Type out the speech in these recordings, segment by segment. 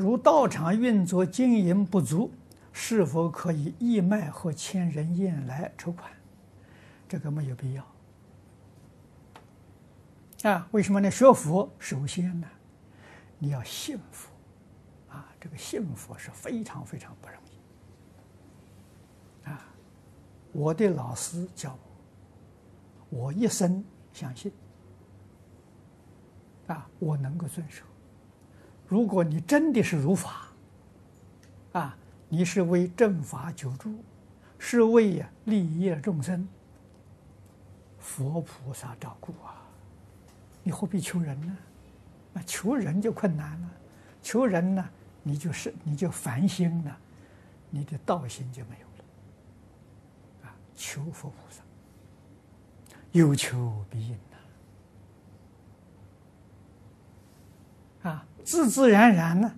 如道场运作经营不足，是否可以义卖或千人宴来筹款？这个没有必要。啊，为什么呢？学佛首先呢，你要信佛，啊，这个信佛是非常非常不容易。啊，我的老师教我，我一生相信，啊，我能够遵守。如果你真的是如法，啊，你是为正法久住，是为呀利益众生，佛菩萨照顾啊，你何必求人呢？那求人就困难了，求人呢，你就是你就烦心了，你的道心就没有了。啊，求佛菩萨，有求必应。啊，自自然然呢，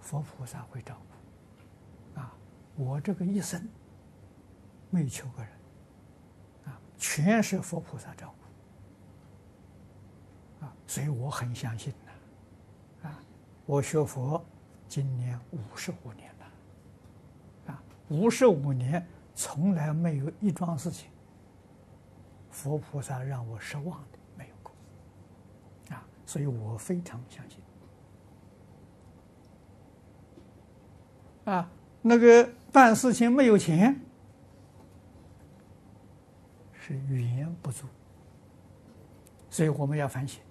佛菩萨会照顾。啊，我这个一生没求过人，啊，全是佛菩萨照顾。啊，所以我很相信呐。啊，我学佛今年五十五年了，啊，五十五年从来没有一桩事情，佛菩萨让我失望的没有过。啊，所以我非常相信。啊，那个办事情没有钱，是语言不足，所以我们要反省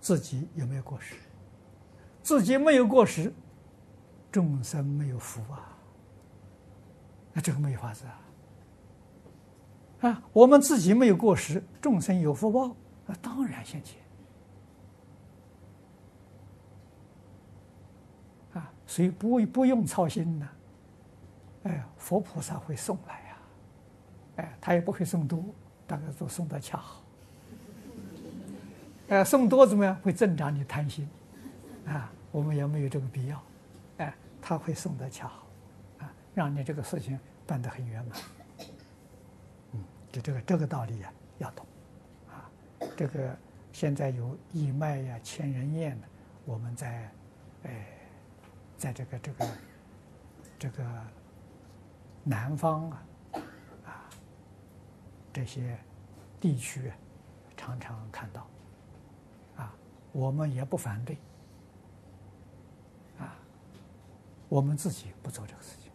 自己有没有过失。自己没有过失，众生没有福啊，那这个没法子啊。啊，我们自己没有过失，众生有福报，那当然现前。啊所以不不用操心呢，哎，佛菩萨会送来呀，哎，他也不会送多，大概都送的恰好。哎，送多怎么样？会增长你贪心，啊，我们也没有这个必要，哎，他会送的恰好，啊，让你这个事情办得很圆满。嗯，就这个这个道理呀，要懂，啊，这个现在有义卖呀、千人宴的，我们在，哎。在这个这个这个南方啊啊这些地区常常看到啊，我们也不反对啊，我们自己不做这个事情。